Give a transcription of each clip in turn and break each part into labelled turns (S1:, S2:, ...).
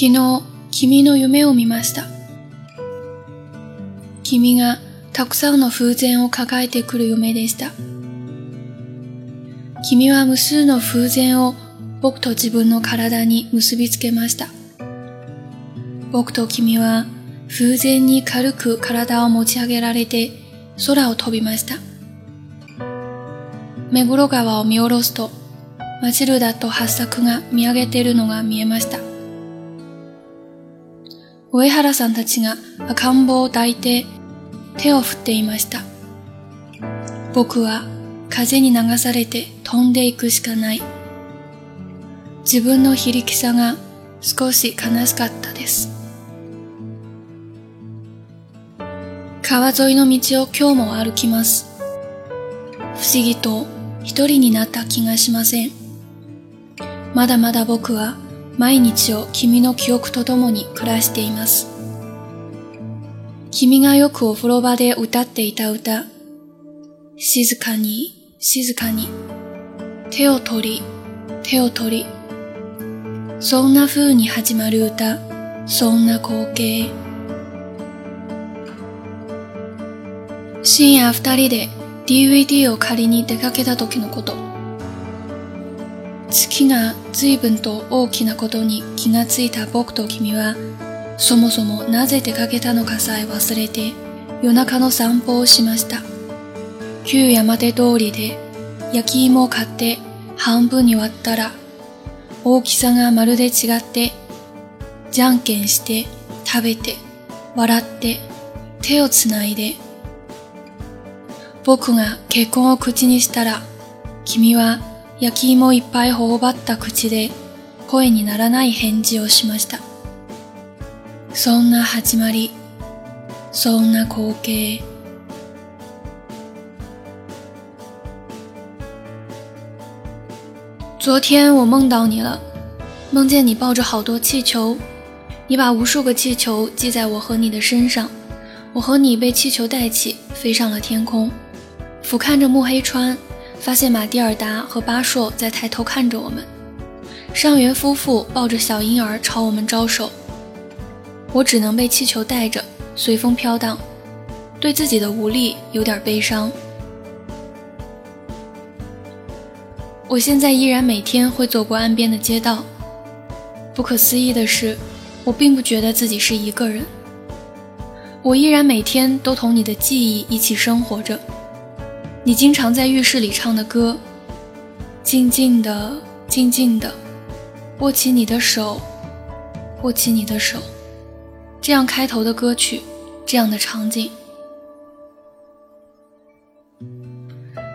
S1: 昨日、君の夢を見ました。君がたくさんの風船を抱えてくる夢でした。君は無数の風船を僕と自分の体に結びつけました。僕と君は風船に軽く体を持ち上げられて空を飛びました。目黒川を見下ろすと、マチルダと八作が見上げているのが見えました。上原さんたちが赤ん坊を抱いて手を振っていました。僕は風に流されて飛んでいくしかない。自分の非力さが少し悲しかったです。川沿いの道を今日も歩きます。不思議と一人になった気がしません。まだまだ僕は毎日を君の記憶とともに暮らしています。君がよくお風呂場で歌っていた歌。静かに、静かに。手を取り、手を取り。そんな風に始まる歌。そんな光景。深夜二人で DVD を借りに出かけた時のこと。月が随分と大きなことに気がついた僕と君は、そもそもなぜ出かけたのかさえ忘れて夜中の散歩をしました。旧山手通りで焼き芋を買って半分に割ったら、大きさがまるで違って、じゃんけんして食べて笑って手をつないで僕が結婚を口にしたら、君は焼き芋いっぱい頬張った口で声にならない返事をしました。そんな始まり、そんな光景。昨天我梦到你了，梦见你抱着好多气球，你把无数个气球系在我和你的身上，我和你被气球带起，飞上了天空。俯瞰着木黑川， 发现马蒂尔达和巴硕在抬头看着我们。上元夫妇抱着小婴儿朝我们招手。我只能被气球带着，随风飘荡，对自己的无力有点悲伤。我现在依然每天会走过岸边的街道。不可思议的是，我并不觉得自己是一个人。我依然每天都同你的记忆一起生活着。你经常在浴室里唱的歌，静静的，静静的，握起你的手，握起你的手，这样开头的歌曲，这样的场景，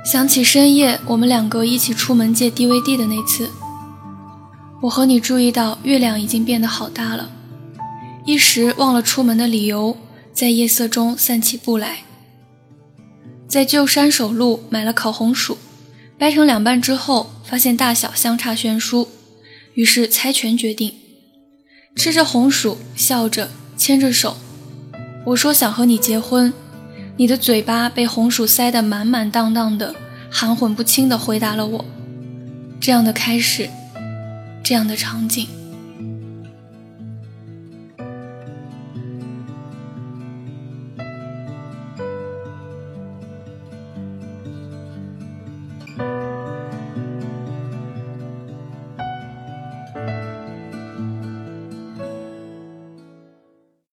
S1: 想起深夜我们两个一起出门借 DVD 的那次，我和你注意到月亮已经变得好大了，一时忘了出门的理由，在夜色中散起步来。在旧山手路买了烤红薯，掰成两半之后，发现大小相差悬殊，于是猜拳决定。吃着红薯，笑着牵着手，我说想和你结婚，你的嘴巴被红薯塞得满满当当的，含混不清地回答了我。这样的开始，这样的场景。